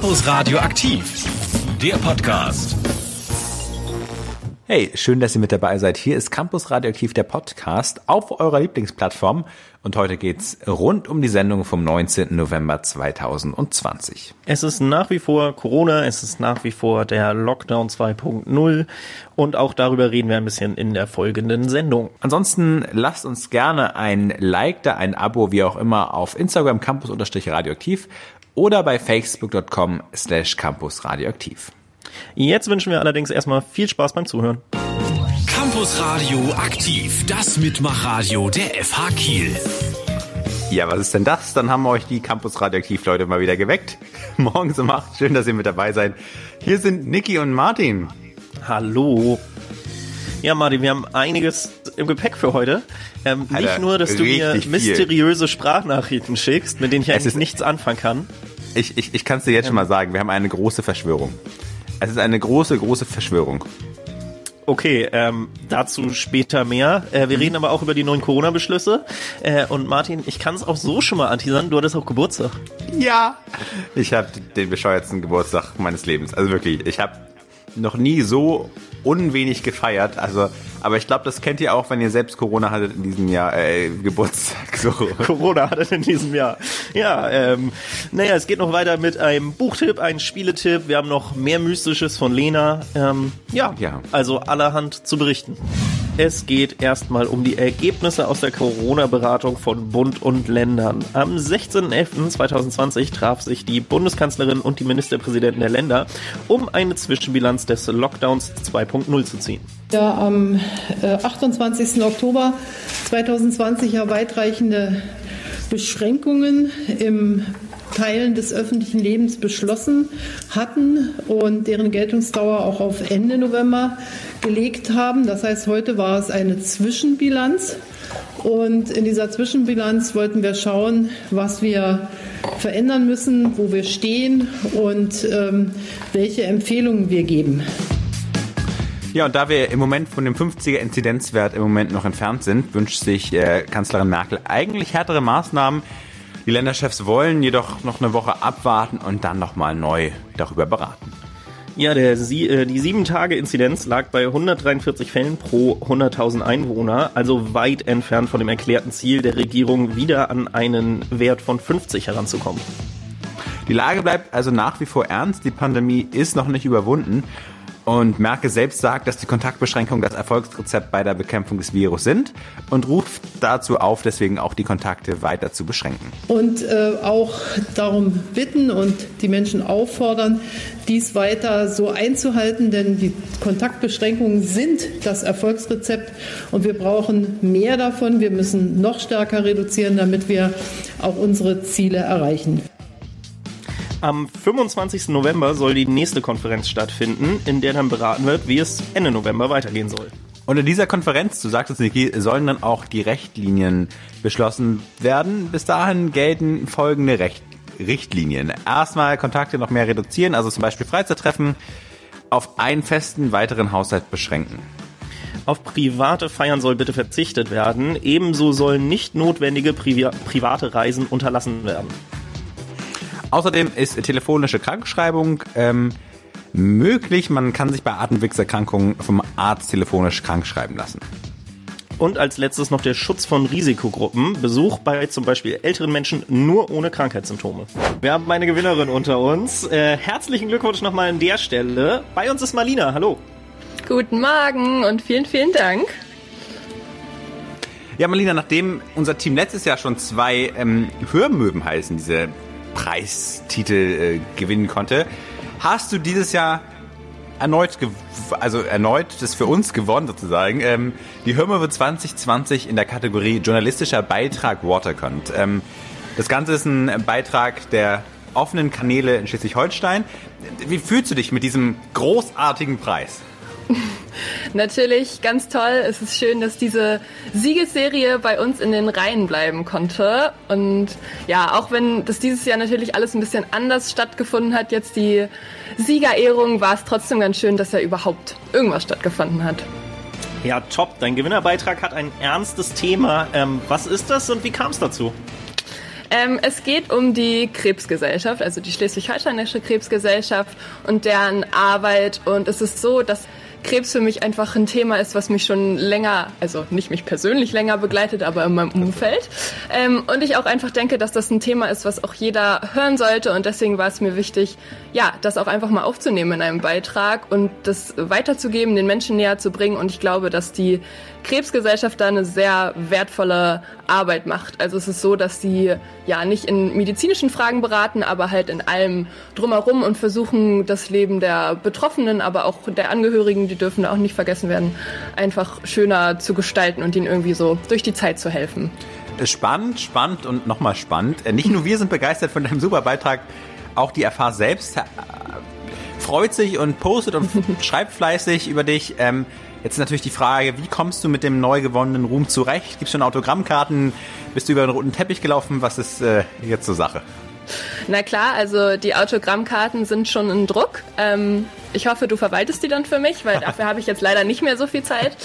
Campus Radio aktiv, der Podcast. Hey, schön, dass ihr mit dabei seid. Hier ist Campus Radioaktiv, der Podcast auf eurer Lieblingsplattform. Und heute geht's rund um die Sendung vom 19. November 2020. Es ist nach wie vor Corona, es ist nach wie vor der Lockdown 2.0 und auch darüber reden wir ein bisschen in der folgenden Sendung. Ansonsten lasst uns gerne ein Like da, ein Abo, wie auch immer, auf Instagram campus-radioaktiv oder bei facebook.com slash campus radioaktiv. Jetzt wünschen wir allerdings erstmal viel Spaß beim Zuhören. Campus Radio aktiv, das Mitmachradio der FH Kiel. Ja, was ist denn das? Dann haben wir euch die Campus Radioaktiv Leute mal wieder geweckt. Morgens um 8. Schön, dass ihr mit dabei seid. Hier sind Niki und Martin. Hallo. Ja, Martin, wir haben einiges im Gepäck für heute. Ähm, Alter, nicht nur, dass du mir richtig viel. mysteriöse Sprachnachrichten schickst, mit denen ich eigentlich ist- nichts anfangen kann. Ich, ich, ich kann es dir jetzt schon mal sagen, wir haben eine große Verschwörung. Es ist eine große, große Verschwörung. Okay, ähm, dazu später mehr. Äh, wir reden aber auch über die neuen Corona-Beschlüsse. Äh, und Martin, ich kann es auch so schon mal anteasern, du hattest auch Geburtstag. Ja. Ich habe den bescheuertsten Geburtstag meines Lebens. Also wirklich, ich habe noch nie so unwenig gefeiert. Also, aber ich glaube, das kennt ihr auch, wenn ihr selbst Corona hattet in diesem Jahr, äh, Geburtstag. So. Corona hatte in diesem Jahr. Ja, ähm, naja, es geht noch weiter mit einem Buchtipp, einem Spieletipp. Wir haben noch mehr Mystisches von Lena. Ähm, ja, Ja. also allerhand zu berichten. Es geht erstmal um die Ergebnisse aus der Corona-Beratung von Bund und Ländern. Am 16.11.2020 traf sich die Bundeskanzlerin und die Ministerpräsidenten der Länder, um eine Zwischenbilanz des Lockdowns 2.0 zu ziehen. Ja, am äh, 28. Oktober 2020 ja weitreichende Beschränkungen im Teilen des öffentlichen Lebens beschlossen hatten und deren Geltungsdauer auch auf Ende November gelegt haben. Das heißt, heute war es eine Zwischenbilanz. Und in dieser Zwischenbilanz wollten wir schauen, was wir verändern müssen, wo wir stehen und ähm, welche Empfehlungen wir geben. Ja, und da wir im Moment von dem 50er Inzidenzwert im Moment noch entfernt sind, wünscht sich äh, Kanzlerin Merkel eigentlich härtere Maßnahmen. Die Länderchefs wollen jedoch noch eine Woche abwarten und dann nochmal neu darüber beraten. Ja, der, äh, die 7-Tage-Inzidenz lag bei 143 Fällen pro 100.000 Einwohner, also weit entfernt von dem erklärten Ziel der Regierung, wieder an einen Wert von 50 heranzukommen. Die Lage bleibt also nach wie vor ernst. Die Pandemie ist noch nicht überwunden. Und Merkel selbst sagt, dass die Kontaktbeschränkungen das Erfolgsrezept bei der Bekämpfung des Virus sind und ruft dazu auf, deswegen auch die Kontakte weiter zu beschränken. und äh, auch darum bitten und die Menschen auffordern, dies weiter so einzuhalten, denn die Kontaktbeschränkungen sind das Erfolgsrezept und wir brauchen mehr davon. Wir müssen noch stärker reduzieren, damit wir auch unsere Ziele erreichen. Am 25. November soll die nächste Konferenz stattfinden, in der dann beraten wird, wie es Ende November weitergehen soll. Und in dieser Konferenz, du sagtest Niki, sollen dann auch die Richtlinien beschlossen werden. Bis dahin gelten folgende Recht Richtlinien. Erstmal Kontakte noch mehr reduzieren, also zum Beispiel Freizeittreffen auf einen festen weiteren Haushalt beschränken. Auf private Feiern soll bitte verzichtet werden. Ebenso sollen nicht notwendige Privi private Reisen unterlassen werden. Außerdem ist telefonische Krankschreibung ähm, möglich. Man kann sich bei Atemwegserkrankungen vom Arzt telefonisch krankschreiben lassen. Und als letztes noch der Schutz von Risikogruppen. Besuch bei zum Beispiel älteren Menschen nur ohne Krankheitssymptome. Wir haben eine Gewinnerin unter uns. Äh, herzlichen Glückwunsch nochmal an der Stelle. Bei uns ist Marlina. Hallo. Guten Morgen und vielen, vielen Dank. Ja, Marlina, nachdem unser Team letztes Jahr schon zwei ähm, Hörmöwen heißen, diese Preistitel äh, gewinnen konnte, hast du dieses Jahr erneut, also erneut das für uns gewonnen sozusagen. Ähm, die Hörmöwe 2020 in der Kategorie journalistischer Beitrag Watercont. Ähm, das Ganze ist ein Beitrag der offenen Kanäle in Schleswig-Holstein. Wie fühlst du dich mit diesem großartigen Preis? Natürlich ganz toll. Es ist schön, dass diese Siegesserie bei uns in den Reihen bleiben konnte. Und ja, auch wenn das dieses Jahr natürlich alles ein bisschen anders stattgefunden hat, jetzt die Siegerehrung, war es trotzdem ganz schön, dass ja überhaupt irgendwas stattgefunden hat. Ja, top. Dein Gewinnerbeitrag hat ein ernstes Thema. Ähm, was ist das und wie kam es dazu? Ähm, es geht um die Krebsgesellschaft, also die Schleswig-Holsteinische Krebsgesellschaft und deren Arbeit. Und es ist so, dass Krebs für mich einfach ein Thema ist, was mich schon länger, also nicht mich persönlich länger begleitet, aber in meinem Umfeld. Ähm, und ich auch einfach denke, dass das ein Thema ist, was auch jeder hören sollte. Und deswegen war es mir wichtig, ja, das auch einfach mal aufzunehmen in einem Beitrag und das weiterzugeben, den Menschen näher zu bringen. Und ich glaube, dass die Krebsgesellschaft da eine sehr wertvolle Arbeit macht. Also es ist so, dass sie ja nicht in medizinischen Fragen beraten, aber halt in allem drumherum und versuchen, das Leben der Betroffenen, aber auch der Angehörigen, die dürfen auch nicht vergessen werden, einfach schöner zu gestalten und ihnen irgendwie so durch die Zeit zu helfen. Spannend, spannend und nochmal spannend. Äh, nicht nur wir sind begeistert von deinem super Beitrag, auch die Erfahr selbst äh, freut sich und postet und schreibt fleißig über dich. Ähm, Jetzt ist natürlich die Frage, wie kommst du mit dem neu gewonnenen Ruhm zurecht? Gibt es schon Autogrammkarten? Bist du über den roten Teppich gelaufen? Was ist äh, jetzt zur Sache? Na klar, also die Autogrammkarten sind schon in Druck. Ähm, ich hoffe, du verwaltest die dann für mich, weil dafür habe ich jetzt leider nicht mehr so viel Zeit.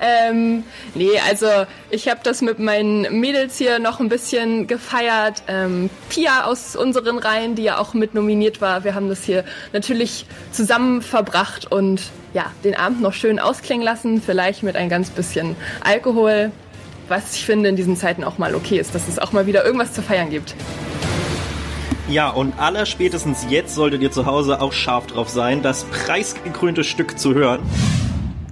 Ähm, nee, also ich habe das mit meinen Mädels hier noch ein bisschen gefeiert. Ähm, Pia aus unseren Reihen, die ja auch mit nominiert war, wir haben das hier natürlich zusammen verbracht und ja, den Abend noch schön ausklingen lassen, vielleicht mit ein ganz bisschen Alkohol, was ich finde in diesen Zeiten auch mal okay ist, dass es auch mal wieder irgendwas zu feiern gibt. Ja, und aller spätestens jetzt solltet ihr zu Hause auch scharf drauf sein, das preisgekrönte Stück zu hören.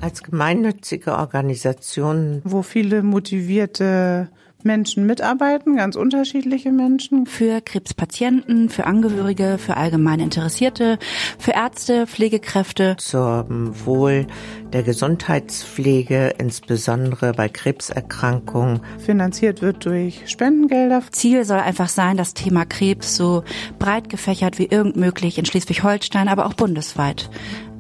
Als gemeinnützige Organisation, wo viele motivierte Menschen mitarbeiten, ganz unterschiedliche Menschen. Für Krebspatienten, für Angehörige, für allgemein Interessierte, für Ärzte, Pflegekräfte. Zum Wohl der Gesundheitspflege, insbesondere bei Krebserkrankungen. Finanziert wird durch Spendengelder. Ziel soll einfach sein, das Thema Krebs so breit gefächert wie irgend möglich in Schleswig-Holstein, aber auch bundesweit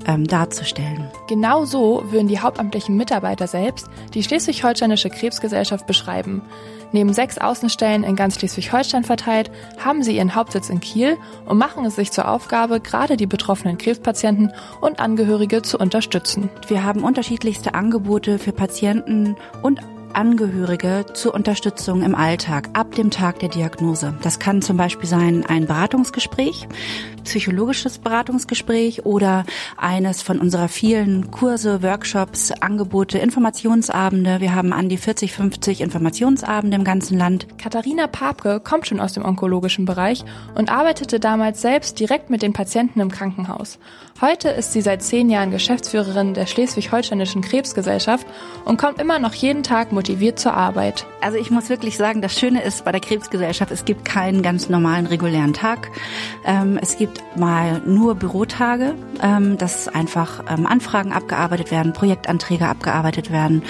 ähm, darzustellen. Genau so würden die hauptamtlichen Mitarbeiter selbst die Schleswig-Holsteinische Krebsgesellschaft beschreiben. Neben sechs Außenstellen in ganz Schleswig-Holstein verteilt, haben sie ihren Hauptsitz in Kiel und machen es sich zur Aufgabe, gerade die betroffenen Krebspatienten und Angehörige zu unterstützen. Wir haben unterschiedlichste Angebote für Patienten und Angehörige zur Unterstützung im Alltag ab dem Tag der Diagnose. Das kann zum Beispiel sein ein Beratungsgespräch, psychologisches Beratungsgespräch oder eines von unserer vielen Kurse, Workshops, Angebote, Informationsabende. Wir haben an die 40, 50 Informationsabende im ganzen Land. Katharina Papke kommt schon aus dem onkologischen Bereich und arbeitete damals selbst direkt mit den Patienten im Krankenhaus. Heute ist sie seit zehn Jahren Geschäftsführerin der Schleswig-Holsteinischen Krebsgesellschaft und kommt immer noch jeden Tag motiviert zur Arbeit. Also ich muss wirklich sagen, das Schöne ist bei der Krebsgesellschaft, es gibt keinen ganz normalen regulären Tag. Ähm, es gibt mal nur Bürotage, ähm, dass einfach ähm, Anfragen abgearbeitet werden, Projektanträge abgearbeitet werden,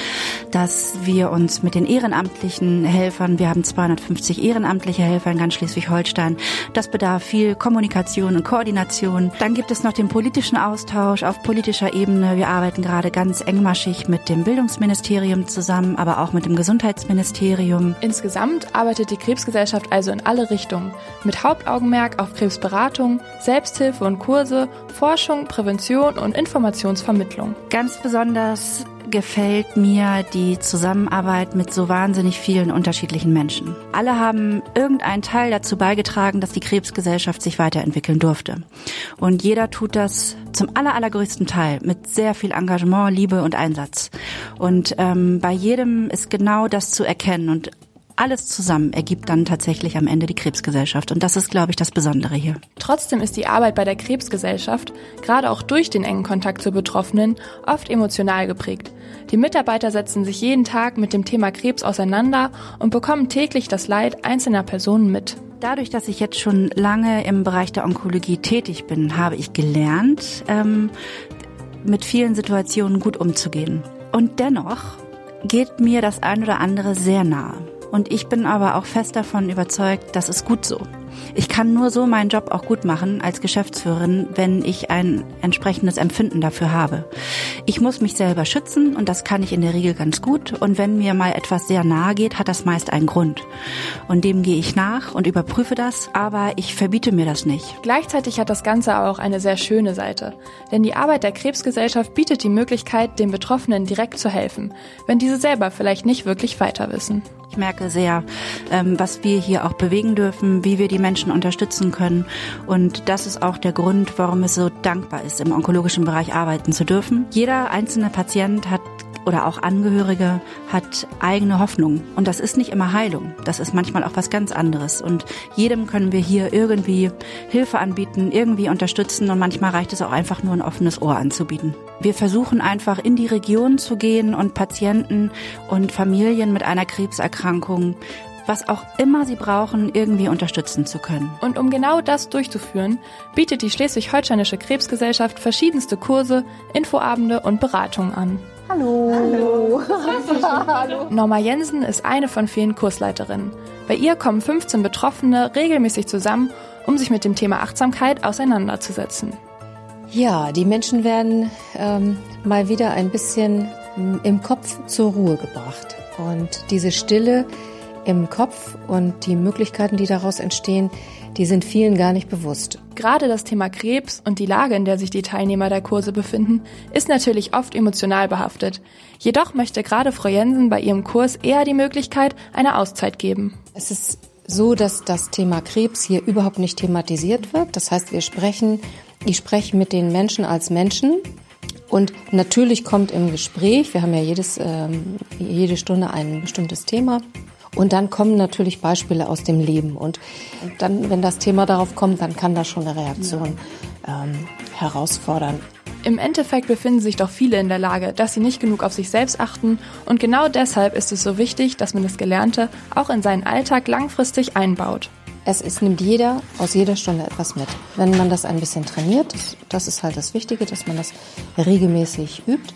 dass wir uns mit den ehrenamtlichen Helfern, wir haben 250 ehrenamtliche Helfer in ganz Schleswig-Holstein, das bedarf viel Kommunikation und Koordination. Dann gibt es noch den politischen politischen Austausch auf politischer Ebene. Wir arbeiten gerade ganz engmaschig mit dem Bildungsministerium zusammen, aber auch mit dem Gesundheitsministerium. Insgesamt arbeitet die Krebsgesellschaft also in alle Richtungen, mit Hauptaugenmerk auf Krebsberatung, Selbsthilfe und Kurse, Forschung, Prävention und Informationsvermittlung. Ganz besonders gefällt mir die Zusammenarbeit mit so wahnsinnig vielen unterschiedlichen Menschen. Alle haben irgendeinen Teil dazu beigetragen, dass die Krebsgesellschaft sich weiterentwickeln durfte. Und jeder tut das zum aller, allergrößten Teil mit sehr viel Engagement, Liebe und Einsatz. Und ähm, bei jedem ist genau das zu erkennen und alles zusammen ergibt dann tatsächlich am Ende die Krebsgesellschaft. Und das ist, glaube ich, das Besondere hier. Trotzdem ist die Arbeit bei der Krebsgesellschaft, gerade auch durch den engen Kontakt zur Betroffenen, oft emotional geprägt. Die Mitarbeiter setzen sich jeden Tag mit dem Thema Krebs auseinander und bekommen täglich das Leid einzelner Personen mit. Dadurch, dass ich jetzt schon lange im Bereich der Onkologie tätig bin, habe ich gelernt, ähm, mit vielen Situationen gut umzugehen. Und dennoch geht mir das ein oder andere sehr nahe. Und ich bin aber auch fest davon überzeugt, das ist gut so. Ich kann nur so meinen Job auch gut machen als Geschäftsführerin, wenn ich ein entsprechendes Empfinden dafür habe. Ich muss mich selber schützen und das kann ich in der Regel ganz gut. Und wenn mir mal etwas sehr nahe geht, hat das meist einen Grund. Und dem gehe ich nach und überprüfe das, aber ich verbiete mir das nicht. Gleichzeitig hat das Ganze auch eine sehr schöne Seite. Denn die Arbeit der Krebsgesellschaft bietet die Möglichkeit, den Betroffenen direkt zu helfen, wenn diese selber vielleicht nicht wirklich weiter wissen. Ich merke sehr, ähm, was wir hier auch bewegen dürfen, wie wir die Menschen unterstützen können. Und das ist auch der Grund, warum es so dankbar ist, im onkologischen Bereich arbeiten zu dürfen. Jeder einzelne Patient hat oder auch Angehörige hat eigene Hoffnung. Und das ist nicht immer Heilung. Das ist manchmal auch was ganz anderes. Und jedem können wir hier irgendwie Hilfe anbieten, irgendwie unterstützen. Und manchmal reicht es auch einfach nur ein offenes Ohr anzubieten. Wir versuchen einfach in die Region zu gehen und Patienten und Familien mit einer Krebserkrankung was auch immer sie brauchen, irgendwie unterstützen zu können. Und um genau das durchzuführen, bietet die Schleswig-Holsteinische Krebsgesellschaft verschiedenste Kurse, Infoabende und Beratungen an. Hallo. Hallo. Norma Jensen ist eine von vielen Kursleiterinnen. Bei ihr kommen 15 Betroffene regelmäßig zusammen, um sich mit dem Thema Achtsamkeit auseinanderzusetzen. Ja, die Menschen werden ähm, mal wieder ein bisschen im Kopf zur Ruhe gebracht. Und diese Stille im Kopf und die Möglichkeiten, die daraus entstehen, die sind vielen gar nicht bewusst. Gerade das Thema Krebs und die Lage, in der sich die Teilnehmer der Kurse befinden, ist natürlich oft emotional behaftet. Jedoch möchte gerade Frau Jensen bei ihrem Kurs eher die Möglichkeit einer Auszeit geben. Es ist so, dass das Thema Krebs hier überhaupt nicht thematisiert wird. Das heißt, wir sprechen, ich spreche mit den Menschen als Menschen. Und natürlich kommt im Gespräch, wir haben ja jedes, ähm, jede Stunde ein bestimmtes Thema, und dann kommen natürlich Beispiele aus dem Leben. Und dann, wenn das Thema darauf kommt, dann kann das schon eine Reaktion ähm, herausfordern. Im Endeffekt befinden sich doch viele in der Lage, dass sie nicht genug auf sich selbst achten und genau deshalb ist es so wichtig, dass man das Gelernte auch in seinen Alltag langfristig einbaut. Es ist, nimmt jeder aus jeder Stunde etwas mit. Wenn man das ein bisschen trainiert, das, das ist halt das Wichtige, dass man das regelmäßig übt,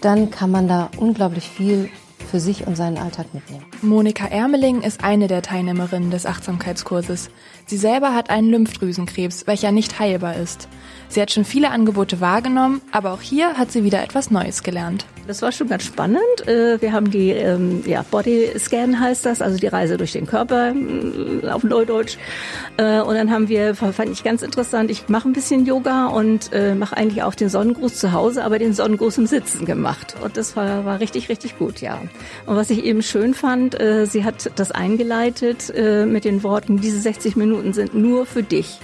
dann kann man da unglaublich viel für sich und seinen Alltag mitnehmen. Monika Ermeling ist eine der Teilnehmerinnen des Achtsamkeitskurses. Sie selber hat einen Lymphdrüsenkrebs, welcher nicht heilbar ist. Sie hat schon viele Angebote wahrgenommen, aber auch hier hat sie wieder etwas Neues gelernt. Das war schon ganz spannend. Äh, wir haben die ähm, ja, Body Scan heißt das, also die Reise durch den Körper äh, auf Neudeutsch. Äh, und dann haben wir, fand ich ganz interessant, ich mache ein bisschen Yoga und mache eigentlich auch den Sonnengruß zu Hause, aber den Sonnengruß im Sitzen gemacht. Und das war, war richtig, richtig gut, ja. Und was ich eben schön fand, sie hat das eingeleitet mit den Worten, diese 60 Minuten sind nur für dich.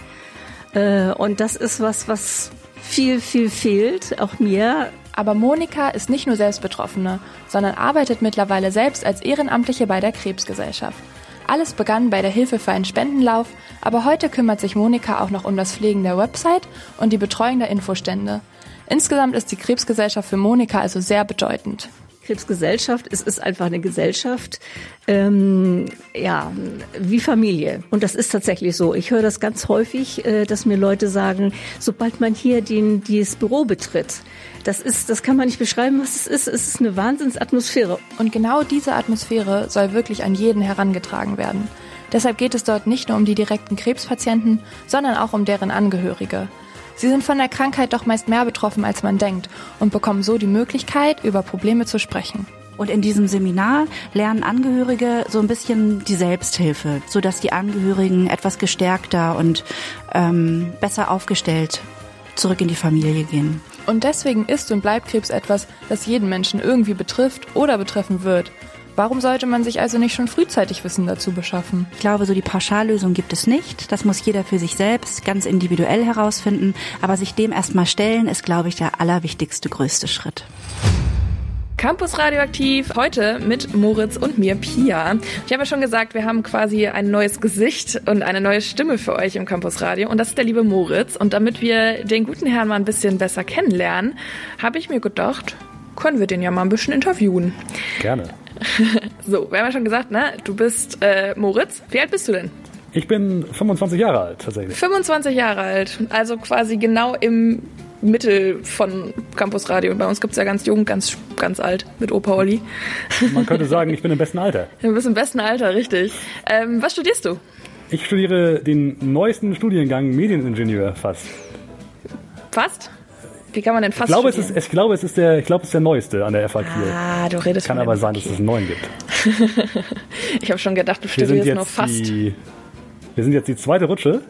Und das ist was, was viel, viel fehlt, auch mir. Aber Monika ist nicht nur selbst Betroffene, sondern arbeitet mittlerweile selbst als Ehrenamtliche bei der Krebsgesellschaft. Alles begann bei der Hilfe für einen Spendenlauf, aber heute kümmert sich Monika auch noch um das Pflegen der Website und die Betreuung der Infostände. Insgesamt ist die Krebsgesellschaft für Monika also sehr bedeutend. Krebsgesellschaft, es ist einfach eine Gesellschaft, ähm, ja, wie Familie. Und das ist tatsächlich so. Ich höre das ganz häufig, äh, dass mir Leute sagen, sobald man hier den, dieses Büro betritt, das ist, das kann man nicht beschreiben, was es ist. Es ist eine Wahnsinnsatmosphäre. Und genau diese Atmosphäre soll wirklich an jeden herangetragen werden. Deshalb geht es dort nicht nur um die direkten Krebspatienten, sondern auch um deren Angehörige. Sie sind von der Krankheit doch meist mehr betroffen, als man denkt und bekommen so die Möglichkeit, über Probleme zu sprechen. Und in diesem Seminar lernen Angehörige so ein bisschen die Selbsthilfe, so dass die Angehörigen etwas gestärkter und ähm, besser aufgestellt zurück in die Familie gehen. Und deswegen ist und bleibt Krebs etwas, das jeden Menschen irgendwie betrifft oder betreffen wird. Warum sollte man sich also nicht schon frühzeitig Wissen dazu beschaffen? Ich glaube, so die Pauschallösung gibt es nicht. Das muss jeder für sich selbst ganz individuell herausfinden. Aber sich dem erstmal stellen, ist, glaube ich, der allerwichtigste, größte Schritt. Campus Radioaktiv, heute mit Moritz und mir, Pia. Ich habe ja schon gesagt, wir haben quasi ein neues Gesicht und eine neue Stimme für euch im Campus Radio und das ist der liebe Moritz. Und damit wir den guten Herrn mal ein bisschen besser kennenlernen, habe ich mir gedacht, können wir den ja mal ein bisschen interviewen. Gerne. so, wir haben ja schon gesagt, ne? Du bist äh, Moritz. Wie alt bist du denn? Ich bin 25 Jahre alt tatsächlich. 25 Jahre alt, also quasi genau im Mittel von Campus Radio. Und bei uns gibt es ja ganz jung, ganz, ganz alt mit Opa Olli. Man könnte sagen, ich bin im besten Alter. Du bist im besten Alter, richtig. Ähm, was studierst du? Ich studiere den neuesten Studiengang Medieningenieur fast. Fast? Wie kann man denn fast Ich glaube, es ist, ich glaube, es ist der, ich glaube, es ist der neueste an der FAQ. Ah, du redest Kann aber sein, dass es einen neuen gibt. Ich habe schon gedacht, du Wir studierst jetzt nur fast. die, wir sind jetzt die zweite Rutsche.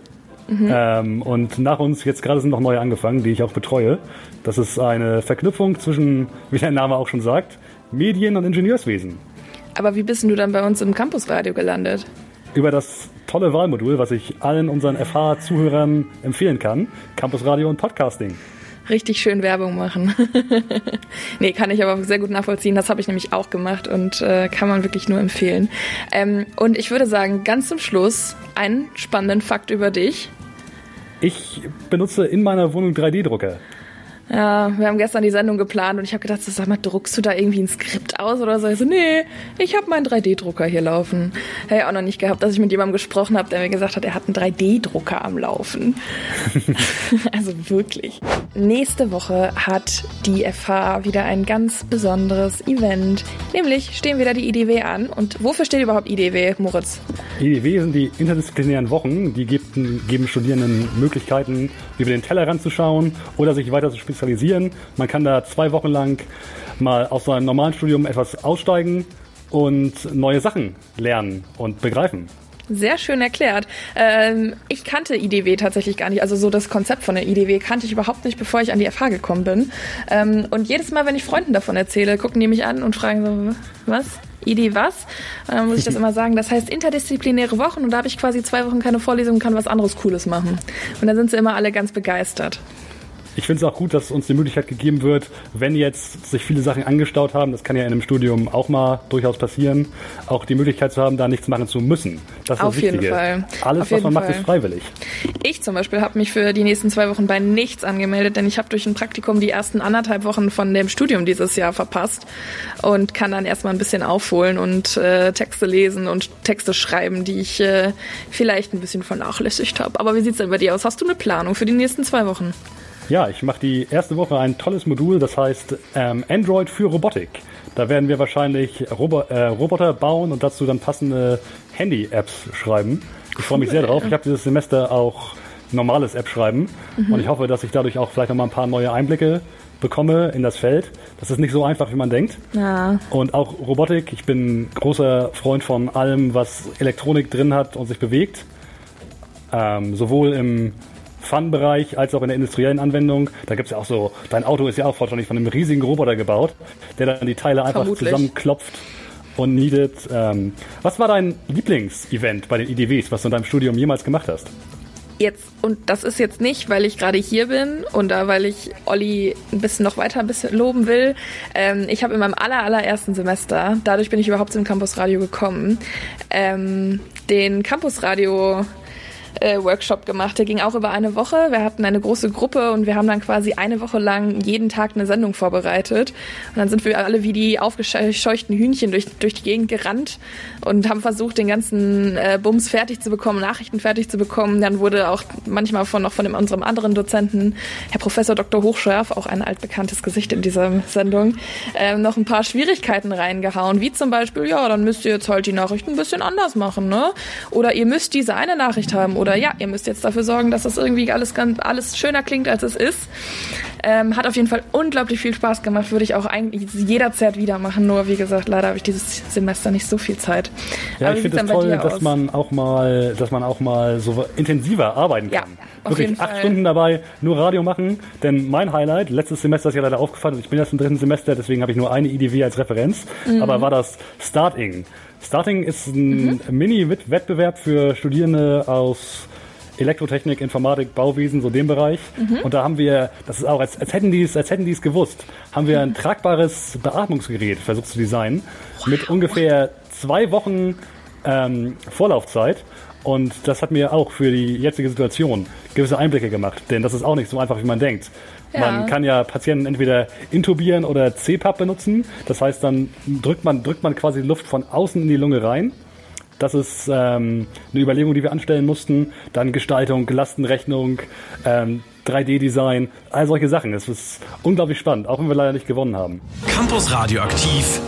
Mhm. Ähm, und nach uns jetzt gerade sind noch neue angefangen, die ich auch betreue. Das ist eine Verknüpfung zwischen, wie der Name auch schon sagt, Medien und Ingenieurswesen. Aber wie bist du dann bei uns im Campusradio gelandet? Über das tolle Wahlmodul, was ich allen unseren FH-Zuhörern empfehlen kann, Campusradio und Podcasting. Richtig schön Werbung machen. nee, kann ich aber sehr gut nachvollziehen. Das habe ich nämlich auch gemacht und äh, kann man wirklich nur empfehlen. Ähm, und ich würde sagen, ganz zum Schluss einen spannenden Fakt über dich. Ich benutze in meiner Wohnung 3D-Drucker. Ja, wir haben gestern die Sendung geplant und ich habe gedacht, so, sag mal, druckst du da irgendwie ein Skript aus oder so? Ich so, nee, ich habe meinen 3D-Drucker hier laufen. Hätte ich auch noch nicht gehabt, dass ich mit jemandem gesprochen habe, der mir gesagt hat, er hat einen 3D-Drucker am Laufen. also wirklich. Nächste Woche hat die FH wieder ein ganz besonderes Event. Nämlich stehen wieder die IDW an. Und wofür steht überhaupt IDW, Moritz? IDW sind die interdisziplinären Wochen, die geben, geben Studierenden Möglichkeiten, über den Tellerrand zu schauen oder sich weiter zu spezialisieren. Man kann da zwei Wochen lang mal aus seinem normalen Studium etwas aussteigen und neue Sachen lernen und begreifen. Sehr schön erklärt. Ähm, ich kannte IDW tatsächlich gar nicht. Also so das Konzept von der IDW kannte ich überhaupt nicht, bevor ich an die FH gekommen bin. Ähm, und jedes Mal, wenn ich Freunden davon erzähle, gucken die mich an und fragen so, was? ID was? Und dann muss ich das immer sagen, das heißt interdisziplinäre Wochen und da habe ich quasi zwei Wochen keine Vorlesung und kann was anderes Cooles machen. Und dann sind sie immer alle ganz begeistert. Ich finde es auch gut, dass uns die Möglichkeit gegeben wird, wenn jetzt sich viele Sachen angestaut haben, das kann ja in einem Studium auch mal durchaus passieren, auch die Möglichkeit zu haben, da nichts machen zu müssen. Das ist Auf das jeden Wichtige. Fall. Alles, Auf was man macht, Fall. ist freiwillig. Ich zum Beispiel habe mich für die nächsten zwei Wochen bei nichts angemeldet, denn ich habe durch ein Praktikum die ersten anderthalb Wochen von dem Studium dieses Jahr verpasst und kann dann erstmal ein bisschen aufholen und äh, Texte lesen und Texte schreiben, die ich äh, vielleicht ein bisschen vernachlässigt habe. Aber wie sieht's denn bei dir aus? Hast du eine Planung für die nächsten zwei Wochen? Ja, ich mache die erste Woche ein tolles Modul, das heißt ähm, Android für Robotik. Da werden wir wahrscheinlich Robo äh, Roboter bauen und dazu dann passende Handy-Apps schreiben. Ich freue mich sehr drauf. Ich habe dieses Semester auch normales App schreiben Mhm. und ich hoffe, dass ich dadurch auch vielleicht noch mal ein paar neue Einblicke bekomme in das Feld. Das ist nicht so einfach, wie man denkt. Ja. Und auch Robotik. Ich bin großer Freund von allem, was Elektronik drin hat und sich bewegt. Ähm, sowohl im Fun-Bereich als auch in der industriellen Anwendung. Da gibt's ja auch so, dein Auto ist ja auch wahrscheinlich von einem riesigen Roboter gebaut, der dann die Teile einfach Vermutlich. zusammenklopft und niedet. Ähm, was war dein Lieblingsevent bei den IDWs, was du in deinem Studium jemals gemacht hast? Jetzt, und das ist jetzt nicht, weil ich gerade hier bin und da, weil ich Olli ein bisschen noch weiter ein bisschen loben will. Ähm, ich habe in meinem aller, allerersten Semester, dadurch bin ich überhaupt zum Campusradio gekommen, ähm, den Campusradio äh, Workshop gemacht. Der ging auch über eine Woche. Wir hatten eine große Gruppe und wir haben dann quasi eine Woche lang jeden Tag eine Sendung vorbereitet. Und dann sind wir alle wie die aufgescheuchten Hühnchen durch, durch die Gegend gerannt und haben versucht, den ganzen äh, Bums fertig zu bekommen, Nachrichten fertig zu bekommen. Dann wurde auch manchmal von noch von dem, unserem anderen Dozenten, Herr Professor Dr. Hochschärf, auch ein altbekanntes Gesicht in dieser Sendung, ähm, noch ein paar Schwierigkeiten reingehauen, wie zum Beispiel, ja, dann müsst ihr jetzt halt die Nachrichten ein bisschen anders machen, ne? Oder ihr müsst diese eine Nachricht haben oder ja, ihr müsst jetzt dafür sorgen, dass das irgendwie alles ganz alles schöner klingt, als es ist. Ähm, hat auf jeden Fall unglaublich viel Spaß gemacht, würde ich auch eigentlich jederzeit wieder machen. Nur wie gesagt, leider habe ich dieses Semester nicht so viel Zeit. Ja, Aber ich finde es toll, dass aus? man auch mal, dass man auch mal so intensiver arbeiten Ja, kann. auf Wirklich jeden acht Fall. Stunden dabei nur Radio machen. Denn mein Highlight, letztes Semester ist ja leider aufgefallen, ich bin jetzt im dritten Semester, deswegen habe ich nur eine IDW als Referenz, Mhm. aber war das Starting. Starting ist ein Mhm. Mini-Wettbewerb für Studierende aus Elektrotechnik, Informatik, Bauwesen, so dem Bereich. Mhm. Und da haben wir, das ist auch, als, als hätten die es, als hätten die es gewusst, haben wir ein tragbares Beatmungsgerät versucht zu designen mit ungefähr zwei Wochen ähm, Vorlaufzeit. Und das hat mir auch für die jetzige Situation gewisse Einblicke gemacht, denn das ist auch nicht so einfach, wie man denkt. Ja. Man kann ja Patienten entweder intubieren oder CPAP benutzen. Das heißt, dann drückt man, drückt man quasi Luft von außen in die Lunge rein. Das ist ähm, eine Überlegung, die wir anstellen mussten. Dann Gestaltung, Lastenrechnung, ähm, 3D-Design, all solche Sachen. Es ist unglaublich spannend, auch wenn wir leider nicht gewonnen haben. Campus Radioaktiv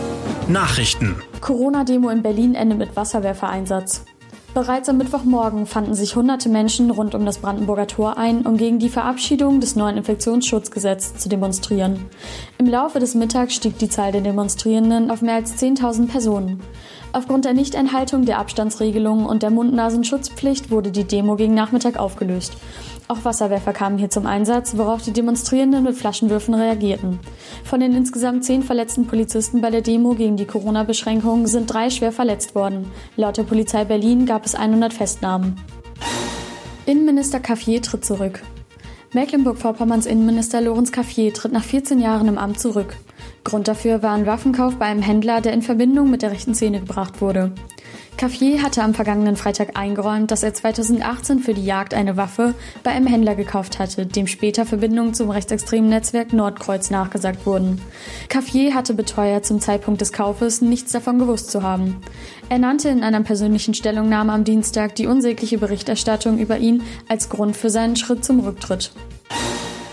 Nachrichten. Corona-Demo in Berlin endet mit Wasserwerfereinsatz. Bereits am Mittwochmorgen fanden sich hunderte Menschen rund um das Brandenburger Tor ein, um gegen die Verabschiedung des neuen Infektionsschutzgesetzes zu demonstrieren. Im Laufe des Mittags stieg die Zahl der Demonstrierenden auf mehr als 10.000 Personen. Aufgrund der Nichteinhaltung der Abstandsregelungen und der Mund-Nasen-Schutzpflicht wurde die Demo gegen Nachmittag aufgelöst. Auch Wasserwerfer kamen hier zum Einsatz, worauf die Demonstrierenden mit Flaschenwürfen reagierten. Von den insgesamt zehn verletzten Polizisten bei der Demo gegen die Corona-Beschränkungen sind drei schwer verletzt worden. Laut der Polizei Berlin gab es 100 Festnahmen. Innenminister Caffier tritt zurück. Mecklenburg-Vorpommerns Innenminister Lorenz Caffier tritt nach 14 Jahren im Amt zurück. Grund dafür war ein Waffenkauf bei einem Händler, der in Verbindung mit der rechten Szene gebracht wurde. Caffier hatte am vergangenen Freitag eingeräumt, dass er 2018 für die Jagd eine Waffe bei einem Händler gekauft hatte, dem später Verbindungen zum rechtsextremen Netzwerk Nordkreuz nachgesagt wurden. Caffier hatte beteuert, zum Zeitpunkt des Kaufes nichts davon gewusst zu haben. Er nannte in einer persönlichen Stellungnahme am Dienstag die unsägliche Berichterstattung über ihn als Grund für seinen Schritt zum Rücktritt.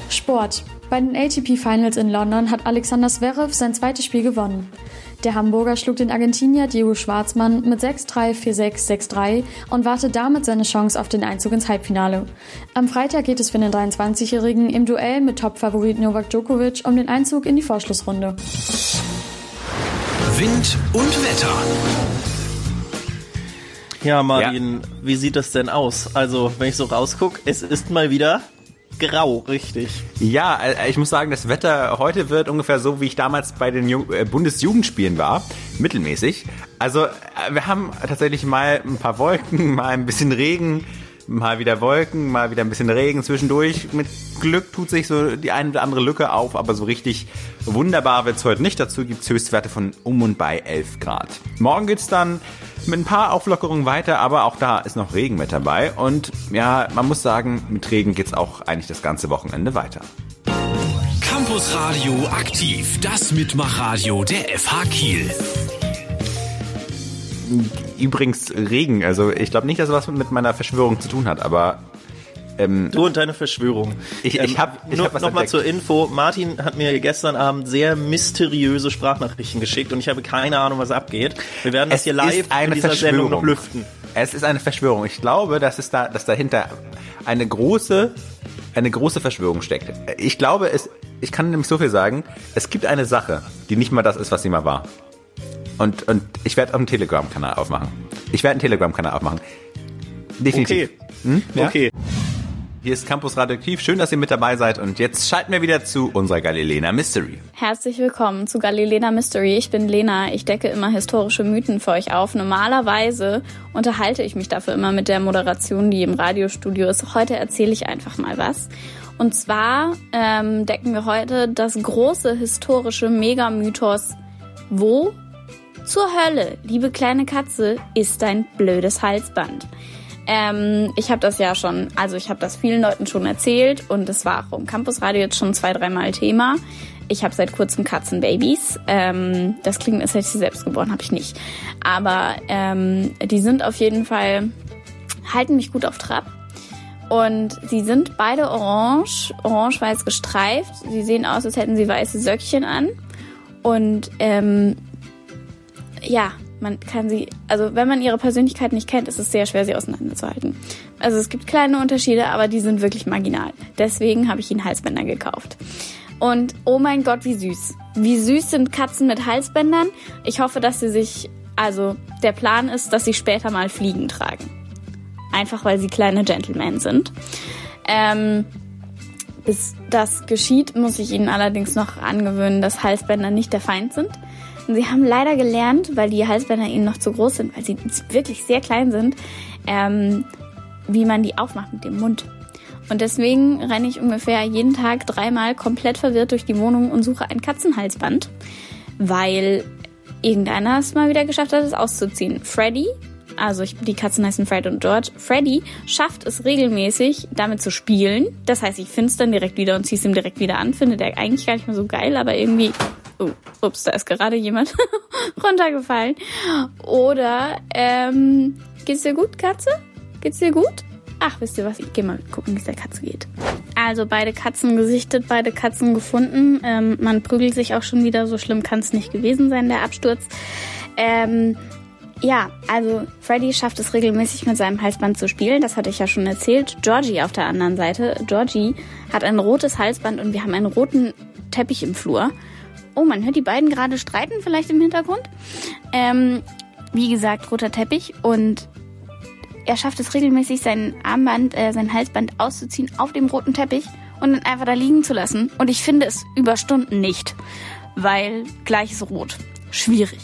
Sport. Bei den ATP Finals in London hat Alexander Zverev sein zweites Spiel gewonnen. Der Hamburger schlug den Argentinier Diego Schwarzmann mit 6-3, 4-6, 6-3 und wartet damit seine Chance auf den Einzug ins Halbfinale. Am Freitag geht es für den 23-Jährigen im Duell mit Topfavorit Novak Djokovic um den Einzug in die Vorschlussrunde. Wind und Wetter. Ja, Martin, ja. wie sieht das denn aus? Also, wenn ich so rausgucke, es ist mal wieder grau, richtig. Ja, äh, ich muss sagen, das Wetter heute wird ungefähr so, wie ich damals bei den äh, Bundesjugendspielen war. Mittelmäßig. Also, äh, wir haben tatsächlich mal ein paar Wolken, mal ein bisschen Regen, mal wieder Wolken, mal wieder ein bisschen Regen zwischendurch. Mit Glück tut sich so die eine oder andere Lücke auf, aber so richtig wunderbar wird's heute nicht. Dazu gibt's Höchstwerte von um und bei 11 Grad. Morgen geht's dann mit ein paar Auflockerungen weiter, aber auch da ist noch Regen mit dabei. Und ja, man muss sagen, mit Regen geht's auch eigentlich das ganze Wochenende weiter. Campus Radio aktiv, das Mitmachradio der FH Kiel. Übrigens Regen, also ich glaube nicht, dass was mit meiner Verschwörung zu tun hat, aber ähm, du und deine Verschwörung. Ich, ich habe ähm, hab nochmal zur Info. Martin hat mir gestern Abend sehr mysteriöse Sprachnachrichten geschickt und ich habe keine Ahnung, was abgeht. Wir werden das es hier live in dieser Sendung noch lüften. Es ist eine Verschwörung. Ich glaube, dass es da, dass dahinter eine große, eine große Verschwörung steckt. Ich glaube, es, ich kann nämlich so viel sagen. Es gibt eine Sache, die nicht mal das ist, was sie mal war. Und, und ich werde auch einen Telegram-Kanal aufmachen. Ich werde einen Telegram-Kanal aufmachen. Definitiv. Okay. Hm? Ja? Okay. Hier ist Campus Radioaktiv. Schön, dass ihr mit dabei seid. Und jetzt schalten wir wieder zu unserer Galilena Mystery. Herzlich willkommen zu Galilena Mystery. Ich bin Lena. Ich decke immer historische Mythen für euch auf. Normalerweise unterhalte ich mich dafür immer mit der Moderation, die im Radiostudio ist. Heute erzähle ich einfach mal was. Und zwar ähm, decken wir heute das große historische Megamythos. Wo zur Hölle, liebe kleine Katze, ist dein blödes Halsband? Ähm, ich habe das ja schon, also ich habe das vielen Leuten schon erzählt und es war auch im Campusradio jetzt schon zwei, dreimal Thema. Ich habe seit kurzem Katzenbabys. Ähm, das klingt, als hätte ich sie selbst geboren, habe ich nicht. Aber ähm, die sind auf jeden Fall, halten mich gut auf Trab. Und sie sind beide orange, orange-weiß gestreift. Sie sehen aus, als hätten sie weiße Söckchen an. Und ähm, ja, man kann sie, also wenn man ihre Persönlichkeit nicht kennt, ist es sehr schwer, sie auseinanderzuhalten. Also es gibt kleine Unterschiede, aber die sind wirklich marginal. Deswegen habe ich ihnen Halsbänder gekauft. Und oh mein Gott, wie süß. Wie süß sind Katzen mit Halsbändern. Ich hoffe, dass sie sich, also der Plan ist, dass sie später mal Fliegen tragen. Einfach weil sie kleine Gentlemen sind. Ähm, bis das geschieht, muss ich ihnen allerdings noch angewöhnen, dass Halsbänder nicht der Feind sind. Sie haben leider gelernt, weil die Halsbänder ihnen noch zu groß sind, weil sie wirklich sehr klein sind, ähm, wie man die aufmacht mit dem Mund. Und deswegen renne ich ungefähr jeden Tag dreimal komplett verwirrt durch die Wohnung und suche ein Katzenhalsband, weil irgendeiner es mal wieder geschafft hat, es auszuziehen. Freddy, also ich, die Katzen heißen Fred und George, Freddy schafft es regelmäßig, damit zu spielen. Das heißt, ich finde es dann direkt wieder und ziehe es ihm direkt wieder an. Finde der eigentlich gar nicht mehr so geil, aber irgendwie Oh, ups, da ist gerade jemand runtergefallen. Oder, ähm, geht's dir gut, Katze? Geht's dir gut? Ach, wisst ihr was? Ich gehe mal gucken, wie es der Katze geht. Also beide Katzen gesichtet, beide Katzen gefunden. Ähm, man prügelt sich auch schon wieder. So schlimm kann es nicht gewesen sein, der Absturz. Ähm, Ja, also Freddy schafft es regelmäßig mit seinem Halsband zu spielen, das hatte ich ja schon erzählt. Georgie auf der anderen Seite. Georgie hat ein rotes Halsband und wir haben einen roten Teppich im Flur. Oh, man hört die beiden gerade streiten, vielleicht im Hintergrund. Ähm, wie gesagt, roter Teppich und er schafft es regelmäßig, sein Armband, äh, sein Halsband auszuziehen auf dem roten Teppich und dann einfach da liegen zu lassen. Und ich finde es über Stunden nicht, weil gleich ist rot. Schwierig.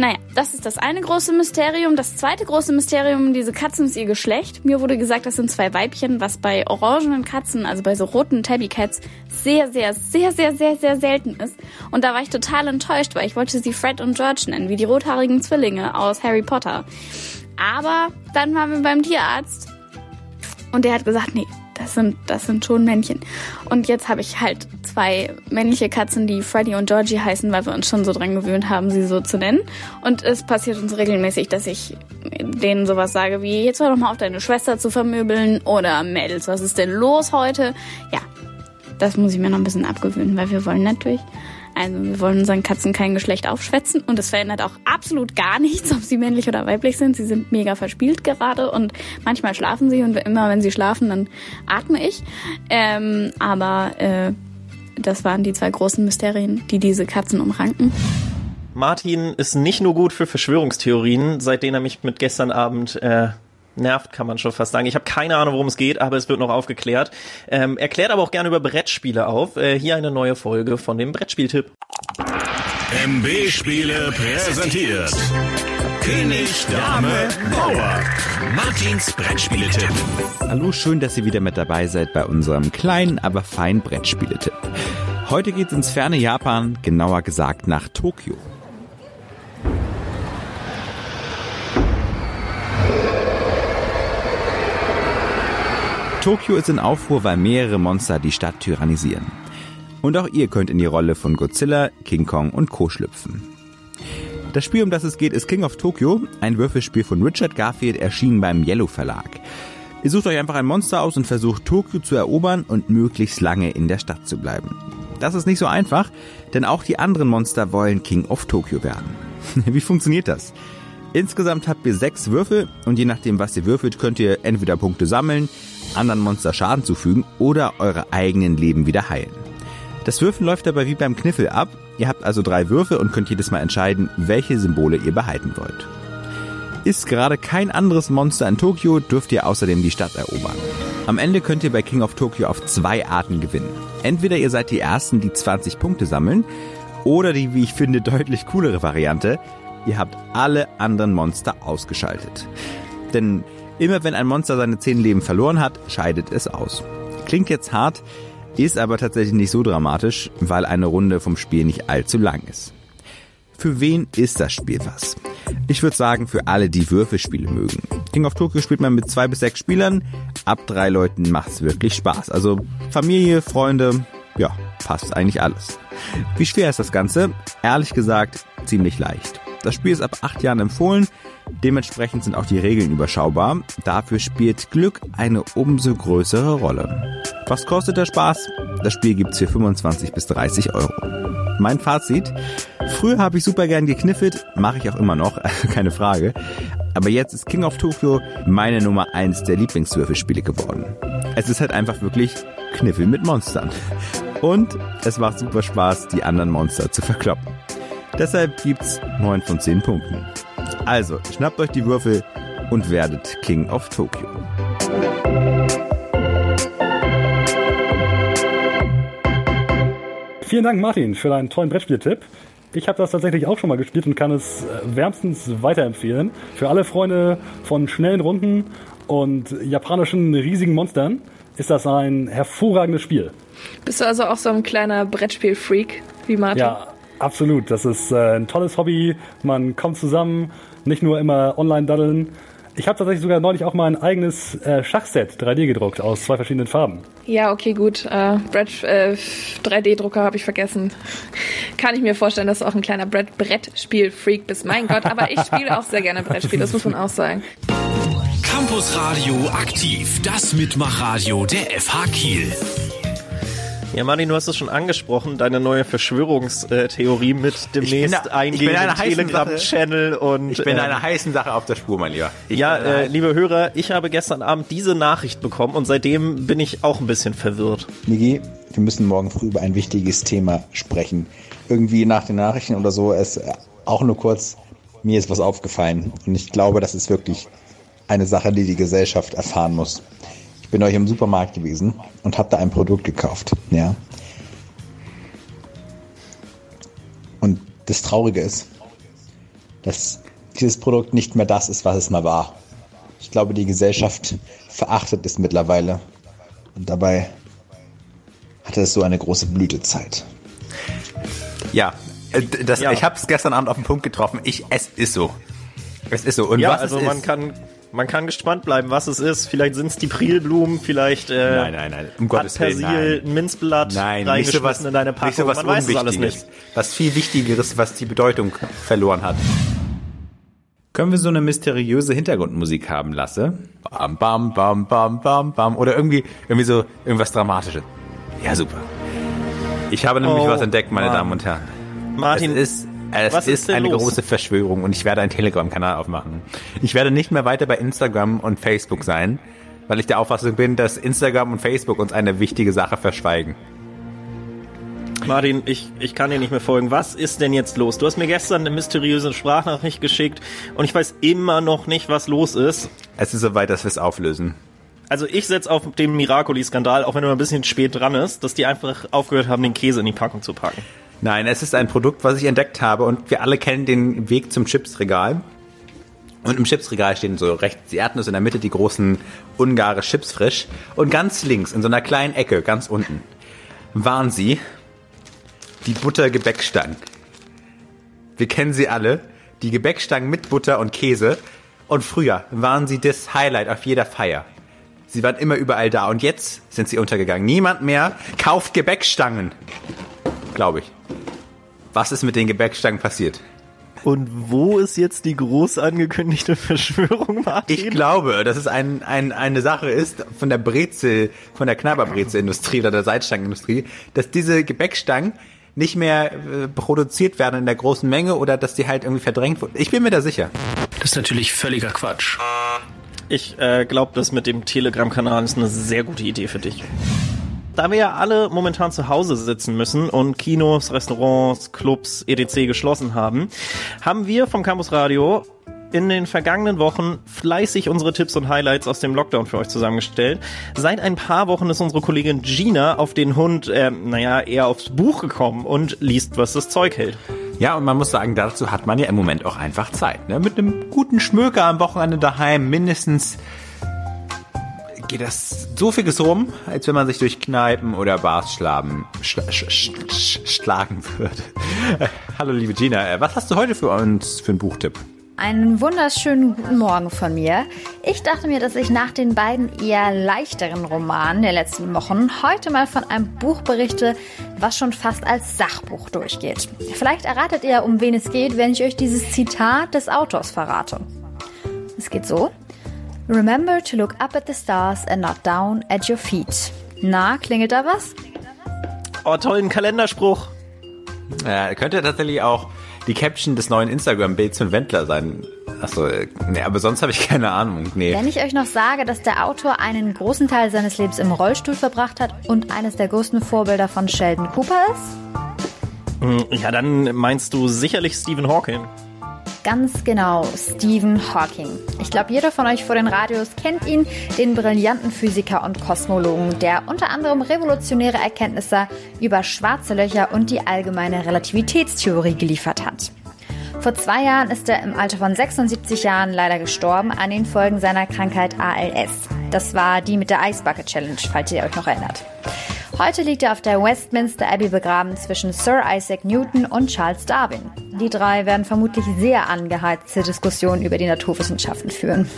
Naja, das ist das eine große Mysterium. Das zweite große Mysterium, diese Katzen ist ihr Geschlecht. Mir wurde gesagt, das sind zwei Weibchen, was bei orangenen Katzen, also bei so roten Tabby Cats, sehr, sehr, sehr, sehr, sehr, sehr selten ist. Und da war ich total enttäuscht, weil ich wollte sie Fred und George nennen, wie die rothaarigen Zwillinge aus Harry Potter. Aber dann waren wir beim Tierarzt und der hat gesagt, nee, das sind, das sind schon Männchen. Und jetzt habe ich halt zwei männliche Katzen, die Freddy und Georgie heißen, weil wir uns schon so dran gewöhnt haben, sie so zu nennen. Und es passiert uns regelmäßig, dass ich denen sowas sage wie, jetzt hör doch mal auf, deine Schwester zu vermöbeln oder Mädels, was ist denn los heute? Ja, das muss ich mir noch ein bisschen abgewöhnen, weil wir wollen natürlich also wir wollen unseren Katzen kein Geschlecht aufschwätzen und es verändert auch absolut gar nichts, ob sie männlich oder weiblich sind. Sie sind mega verspielt gerade und manchmal schlafen sie und immer wenn sie schlafen, dann atme ich. Ähm, aber äh, das waren die zwei großen Mysterien, die diese Katzen umranken. Martin ist nicht nur gut für Verschwörungstheorien, seitdem er mich mit gestern Abend äh, nervt, kann man schon fast sagen. Ich habe keine Ahnung, worum es geht, aber es wird noch aufgeklärt. Ähm, erklärt aber auch gerne über Brettspiele auf. Äh, hier eine neue Folge von dem Brettspieltipp. MB Spiele präsentiert. König, Dame, Bauer. Martins Brettspieletipp. Hallo, schön, dass ihr wieder mit dabei seid bei unserem kleinen, aber feinen Brettspieletipp. Heute geht's ins ferne Japan, genauer gesagt nach Tokio. Tokio ist in Aufruhr, weil mehrere Monster die Stadt tyrannisieren. Und auch ihr könnt in die Rolle von Godzilla, King Kong und Co. schlüpfen. Das Spiel, um das es geht, ist King of Tokyo, ein Würfelspiel von Richard Garfield, erschienen beim Yellow Verlag. Ihr sucht euch einfach ein Monster aus und versucht Tokio zu erobern und möglichst lange in der Stadt zu bleiben. Das ist nicht so einfach, denn auch die anderen Monster wollen King of Tokyo werden. Wie funktioniert das? Insgesamt habt ihr sechs Würfel und je nachdem, was ihr würfelt, könnt ihr entweder Punkte sammeln, anderen Monster Schaden zufügen oder eure eigenen Leben wieder heilen. Das Würfeln läuft dabei wie beim Kniffel ab. Ihr habt also drei Würfel und könnt jedes Mal entscheiden, welche Symbole ihr behalten wollt. Ist gerade kein anderes Monster in Tokio, dürft ihr außerdem die Stadt erobern. Am Ende könnt ihr bei King of Tokyo auf zwei Arten gewinnen. Entweder ihr seid die Ersten, die 20 Punkte sammeln, oder die, wie ich finde, deutlich coolere Variante, ihr habt alle anderen Monster ausgeschaltet. Denn immer wenn ein Monster seine 10 Leben verloren hat, scheidet es aus. Klingt jetzt hart, ist aber tatsächlich nicht so dramatisch, weil eine Runde vom Spiel nicht allzu lang ist. Für wen ist das Spiel was? Ich würde sagen, für alle, die Würfelspiele mögen. King of Tokyo spielt man mit zwei bis sechs Spielern. Ab drei Leuten macht's wirklich Spaß. Also Familie, Freunde, ja, passt eigentlich alles. Wie schwer ist das Ganze? Ehrlich gesagt, ziemlich leicht. Das Spiel ist ab acht Jahren empfohlen, dementsprechend sind auch die Regeln überschaubar. Dafür spielt Glück eine umso größere Rolle. Was kostet der Spaß? Das Spiel gibt's für 25 bis 30 Euro. Mein Fazit, früher habe ich super gern gekniffelt, mache ich auch immer noch, keine Frage. Aber jetzt ist King of Tokyo meine Nummer eins der Lieblingswürfelspiele geworden. Es ist halt einfach wirklich Kniffel mit Monstern. Und es macht super Spaß, die anderen Monster zu verkloppen. Deshalb gibt's 9 von 10 Punkten. Also, schnappt euch die Würfel und werdet King of Tokyo. Vielen Dank, Martin, für deinen tollen Brettspieltipp. Ich habe das tatsächlich auch schon mal gespielt und kann es äh, wärmstens weiterempfehlen. Für alle Freunde von schnellen Runden und japanischen riesigen Monstern ist das ein hervorragendes Spiel. Bist du also auch so ein kleiner Brettspiel-Freak wie Martin? Ja, absolut. Das ist äh, ein tolles Hobby. Man kommt zusammen, nicht nur immer online daddeln. Ich habe tatsächlich sogar neulich auch mal ein eigenes äh, Schachset 3D gedruckt aus zwei verschiedenen Farben. Ja, okay, gut. Äh, Brett, äh, 3D-Drucker habe ich vergessen. Kann ich mir vorstellen, dass du auch ein kleiner Brett Brettspiel-Freak bist. Mein Gott, aber ich spiele auch sehr gerne Brettspiele, das muss man auch sagen. Campus Radio aktiv, das Mitmachradio der FH Kiel. Ja, Martin, du hast es schon angesprochen, deine neue Verschwörungstheorie mit demnächst da- ich bin eingehenden einer heißen Telegram-Channel und Ich bin ähm, einer heißen Sache auf der Spur, mein Lieber. Ich ja, äh, liebe Hörer, ich habe gestern Abend diese Nachricht bekommen und seitdem bin ich auch ein bisschen verwirrt. Niki, wir müssen morgen früh über ein wichtiges Thema sprechen. Irgendwie nach den Nachrichten oder so, es äh, auch nur kurz, mir ist was aufgefallen. Und ich glaube, das ist wirklich eine Sache, die die Gesellschaft erfahren muss. Ich bin euch im Supermarkt gewesen und habe da ein Produkt gekauft, ja. Und das Traurige ist, dass dieses Produkt nicht mehr das ist, was es mal war. Ich glaube, die Gesellschaft verachtet es mittlerweile. Und dabei hatte es so eine große Blütezeit. Ja, äh, das, ich habe es gestern Abend auf den Punkt getroffen. Ich, es ist so. Es ist so. Und ja, was also man kann man kann gespannt bleiben, was es ist. Vielleicht sind es die Prilblumen, vielleicht äh, Nein, nein, nein, um hat Gottes Willen, Persil, nein. Minzblatt Nein, nicht so was, in deine Packung. nicht so was man weiß es alles nicht. Was viel Wichtigeres, was die Bedeutung verloren hat. Können wir so eine mysteriöse Hintergrundmusik haben, Lasse? Bam, bam, bam, bam, bam, bam. Oder irgendwie, irgendwie so, irgendwas Dramatisches. Ja, super. Ich habe nämlich Oh, was entdeckt, meine Mann. Damen und Herren. Martin, es ist, es was ist, ist eine los? große Verschwörung und ich werde einen Telegram-Kanal aufmachen. Ich werde nicht mehr weiter bei Instagram und Facebook sein, weil ich der Auffassung bin, dass Instagram und Facebook uns eine wichtige Sache verschweigen. Martin, ich, ich kann dir nicht mehr folgen. Was ist denn jetzt los? Du hast mir gestern eine mysteriöse Sprachnachricht geschickt und ich weiß immer noch nicht, was los ist. Es ist soweit, dass wir es auflösen. Also ich setze auf den Miracoli-Skandal, auch wenn er ein bisschen spät dran ist, dass die einfach aufgehört haben, den Käse in die Packung zu packen. Nein, es ist ein Produkt, was ich entdeckt habe und wir alle kennen den Weg zum Chipsregal. Und im Chipsregal stehen so rechts die Erdnüsse, in der Mitte die großen Ungare Chips frisch und ganz links in so einer kleinen Ecke, ganz unten, waren sie die Buttergebäckstangen. Wir kennen sie alle, die Gebäckstangen mit Butter und Käse. Und früher waren sie das Highlight auf jeder Feier. Sie waren immer überall da und jetzt sind sie untergegangen. Niemand mehr kauft Gebäckstangen. Glaube ich. Was ist mit den Gebäckstangen passiert? Und wo ist jetzt die groß angekündigte Verschwörung, Martin? Ich glaube, dass es ein, ein, eine Sache ist von der Brezel, von der Knabberbrezelindustrie oder der Seitstangenindustrie, dass diese Gebäckstangen nicht mehr äh, produziert werden in der großen Menge oder dass die halt irgendwie verdrängt wurden. Ich bin mir da sicher. Das ist natürlich völliger Quatsch. Ich äh, glaube, das mit dem Telegram-Kanal ist eine sehr gute Idee für dich. Da wir ja alle momentan zu Hause sitzen müssen und Kinos, Restaurants, Clubs, etc. geschlossen haben, haben wir vom Campus Radio in den vergangenen Wochen fleißig unsere Tipps und Highlights aus dem Lockdown für euch zusammengestellt. Seit ein paar Wochen ist unsere Kollegin Gina auf den Hund, äh, naja, eher aufs Buch gekommen und liest, was das Zeug hält. Ja, und man muss sagen, dazu hat man ja im Moment auch einfach Zeit. Ne? Mit einem guten Schmöker am Wochenende daheim mindestens geht das so viel rum, als wenn man sich durch Kneipen oder Bars schlagen, schla sch sch sch schlagen würde. Hallo liebe Gina, äh, was hast du heute für uns für einen Buchtipp? Einen wunderschönen guten Morgen von mir. Ich dachte mir, dass ich nach den beiden eher leichteren Romanen der letzten Wochen heute mal von einem Buch berichte, was schon fast als Sachbuch durchgeht. Vielleicht erratet ihr, um wen es geht, wenn ich euch dieses Zitat des Autors verrate. Es geht so. Remember to look up at the stars and not down at your feet. Na, klingelt da was? Oh, tollen Kalenderspruch. Äh, könnte tatsächlich auch die Caption des neuen Instagram-Bilds von Wendler sein. Achso, nee, aber sonst habe ich keine Ahnung. Nee. Wenn ich euch noch sage, dass der Autor einen großen Teil seines Lebens im Rollstuhl verbracht hat und eines der größten Vorbilder von Sheldon Cooper ist? Hm, Ja, dann meinst du sicherlich Stephen Hawking. Ganz genau, Stephen Hawking. Ich glaube, jeder von euch vor den Radios kennt ihn, den brillanten Physiker und Kosmologen, der unter anderem revolutionäre Erkenntnisse über schwarze Löcher und die allgemeine Relativitätstheorie geliefert hat. Vor zwei Jahren ist er im Alter von 76 Jahren leider gestorben an den Folgen seiner Krankheit ALS. Das war die mit der Ice Bucket Challenge, falls ihr euch noch erinnert. Heute liegt er auf der Westminster Abbey begraben zwischen Sir Isaac Newton und Charles Darwin. Die drei werden vermutlich sehr angeheizte Diskussionen über die Naturwissenschaften führen.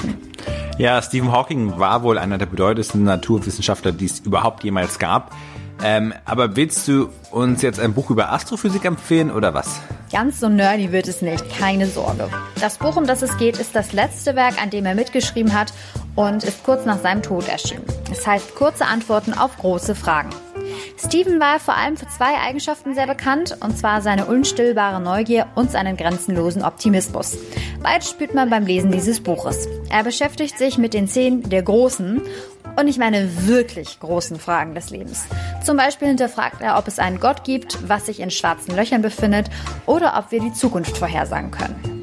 Ja, Stephen Hawking war wohl einer der bedeutendsten Naturwissenschaftler, die es überhaupt jemals gab. Ähm, aber willst du uns jetzt ein Buch über Astrophysik empfehlen oder was? Ganz so nerdy wird es nicht, keine Sorge. Das Buch, um das es geht, ist das letzte Werk, an dem er mitgeschrieben hat und ist kurz nach seinem Tod erschienen. Es heißt kurze Antworten auf große Fragen. Steven war vor allem für zwei Eigenschaften sehr bekannt, und zwar seine unstillbare Neugier und seinen grenzenlosen Optimismus. Beides spürt man beim Lesen dieses Buches. Er beschäftigt sich mit den zehn der großen und ich meine wirklich großen Fragen des Lebens. Zum Beispiel hinterfragt er, ob es einen Gott gibt, was sich in schwarzen Löchern befindet oder ob wir die Zukunft vorhersagen können.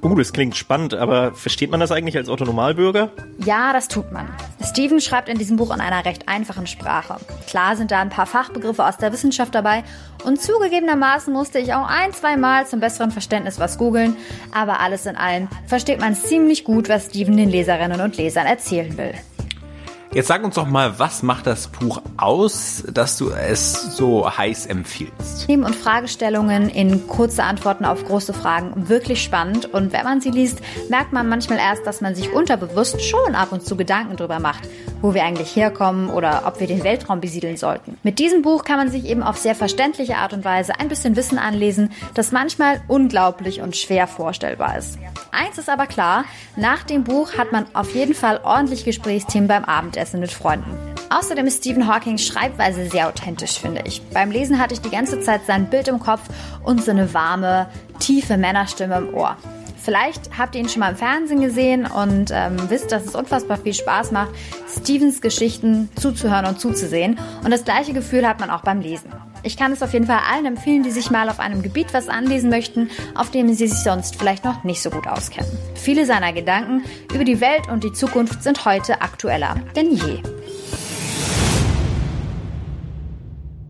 Uh, das klingt spannend, aber versteht man das eigentlich als Autonomalbürger? Ja, das tut man. Steven schreibt in diesem Buch in einer recht einfachen Sprache. Klar sind da ein paar Fachbegriffe aus der Wissenschaft dabei und zugegebenermaßen musste ich auch ein, zwei Mal zum besseren Verständnis was googeln, aber alles in allem versteht man ziemlich gut, was Steven den Leserinnen und Lesern erzählen will. Jetzt sag uns doch mal, was macht das Buch aus, dass du es so heiß empfiehlst? Themen und Fragestellungen in kurze Antworten auf große Fragen wirklich spannend und wenn man sie liest, merkt man manchmal erst, dass man sich unterbewusst schon ab und zu Gedanken drüber macht, wo wir eigentlich herkommen oder ob wir den Weltraum besiedeln sollten. Mit diesem Buch kann man sich eben auf sehr verständliche Art und Weise ein bisschen Wissen anlesen, das manchmal unglaublich und schwer vorstellbar ist. Eins ist aber klar, nach dem Buch hat man auf jeden Fall ordentlich Gesprächsthemen beim Abendessen mit Freunden. Außerdem ist Stephen Hawkings Schreibweise sehr authentisch, finde ich. Beim Lesen hatte ich die ganze Zeit sein Bild im Kopf und so eine warme, tiefe Männerstimme im Ohr. Vielleicht habt ihr ihn schon mal im Fernsehen gesehen und ähm, wisst, dass es unfassbar viel Spaß macht, Stevens Geschichten zuzuhören und zuzusehen. Und das gleiche Gefühl hat man auch beim Lesen. Ich kann es auf jeden Fall allen empfehlen, die sich mal auf einem Gebiet was anlesen möchten, auf dem sie sich sonst vielleicht noch nicht so gut auskennen. Viele seiner Gedanken über die Welt und die Zukunft sind heute aktueller denn je.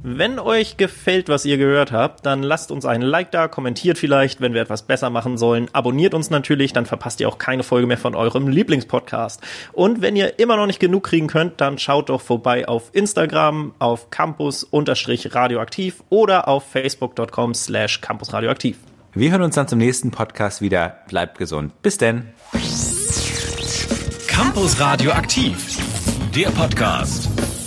Wenn euch gefällt, was ihr gehört habt, dann lasst uns einen Like da, kommentiert vielleicht, wenn wir etwas besser machen sollen, abonniert uns natürlich, dann verpasst ihr auch keine Folge mehr von eurem Lieblingspodcast. Und wenn ihr immer noch nicht genug kriegen könnt, dann schaut doch vorbei auf Instagram, auf campus-radioaktiv oder auf facebook.com slash campusradioaktiv. Wir hören uns dann zum nächsten Podcast wieder. Bleibt gesund. Bis denn. Campus Radioaktiv, der Podcast.